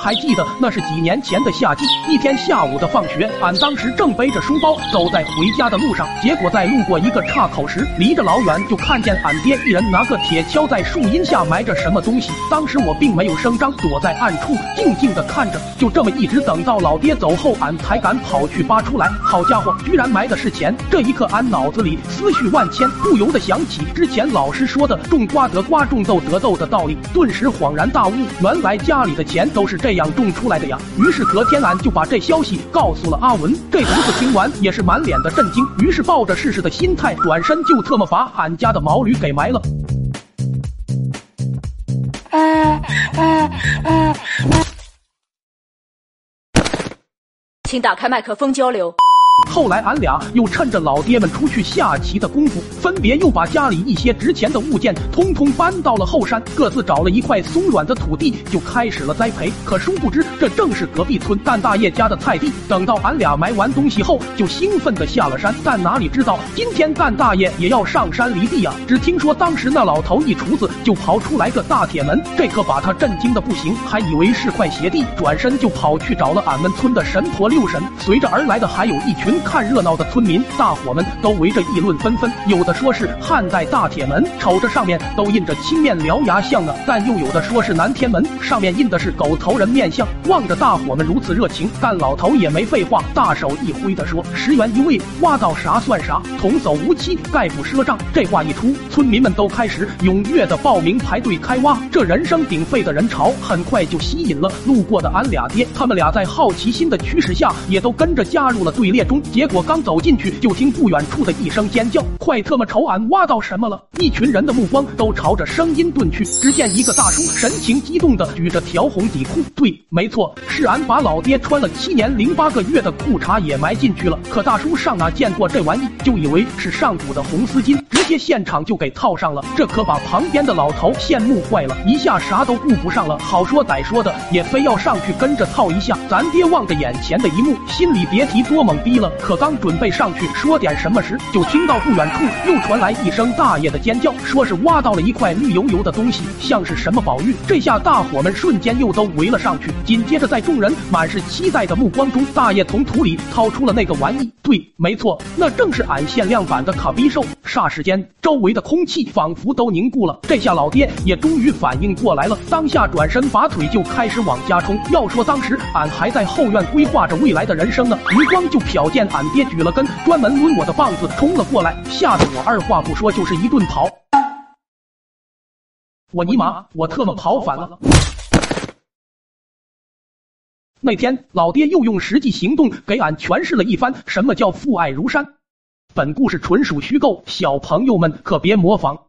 还记得那是几年前的夏季，一天下午的放学，俺当时正背着书包走在回家的路上，结果在路过一个岔口时，离着老远就看见俺爹一人拿个铁锹在树荫下埋着什么东西。当时我并没有声张，躲在暗处静静的看着，就这么一直等到老爹走后，俺才敢跑去扒出来。好家伙，居然埋的是钱！这一刻，俺脑子里思绪万千，不由得想起之前老师说的“种瓜得瓜，种豆得豆”的道理，顿时恍然大悟，原来家里的钱都是这这样种出来的呀！于是隔天俺就把这消息告诉了阿文，这犊子听完也是满脸的震惊，于是抱着试试的心态，转身就特么把俺家的毛驴给埋了。请打开麦克风交流。后来，俺俩又趁着老爹们出去下棋的功夫，分别又把家里一些值钱的物件通通搬到了后山，各自找了一块松软的土地，就开始了栽培。可殊不知，这正是隔壁村干大爷家的菜地。等到俺俩埋完东西后，就兴奋的下了山。但哪里知道，今天干大爷也要上山犁地呀！只听说当时那老头一厨子就刨出来个大铁门，这可把他震惊的不行，还以为是块邪地，转身就跑去找了俺们村的神婆六神。随着而来的还有一群。群看热闹的村民，大伙们都围着议论纷纷。有的说是汉代大铁门，瞅着上面都印着青面獠牙像呢；但又有的说是南天门，上面印的是狗头人面像。望着大伙们如此热情，但老头也没废话，大手一挥的说：“十元一位，挖到啥算啥，童叟无欺，概不赊账。”这话一出，村民们都开始踊跃的报名排队开挖。这人声鼎沸的人潮，很快就吸引了路过的俺俩爹。他们俩在好奇心的驱使下，也都跟着加入了队列中。结果刚走进去，就听不远处的一声尖叫：“快特么瞅俺挖到什么了！”一群人的目光都朝着声音遁去。只见一个大叔神情激动的举着条红底裤，对，没错，是俺把老爹穿了七年零八个月的裤衩也埋进去了。可大叔上哪见过这玩意，就以为是上古的红丝巾，接现场就给套上了。这可把旁边的老头羡慕坏了，一下啥都顾不上了，好说歹说的也非要上去跟着套一下。咱爹望着眼前的一幕，心里别提多懵逼了。可刚准备上去说点什么时，就听到不远处又传来一声大爷的尖叫，说是挖到了一块绿油油的东西，像是什么宝玉。这下大伙们瞬间又都围了上去。紧接着，在众人满是期待的目光中，大爷从土里掏出了那个玩意。对，没错，那正是俺限量版的卡比兽。霎时间周围的空气仿佛都凝固了。这下老爹也终于反应过来了，当下转身拔腿就开始往家冲。要说当时俺还在后院规划着未来的人生呢，余光就瞟见。俺爹举了根专门抡我的棒子冲了过来，吓得我二话不说就是一顿跑。我尼玛，我特么跑反了！那天老爹又用实际行动给俺诠释了一番什么叫父爱如山。本故事纯属虚构，小朋友们可别模仿。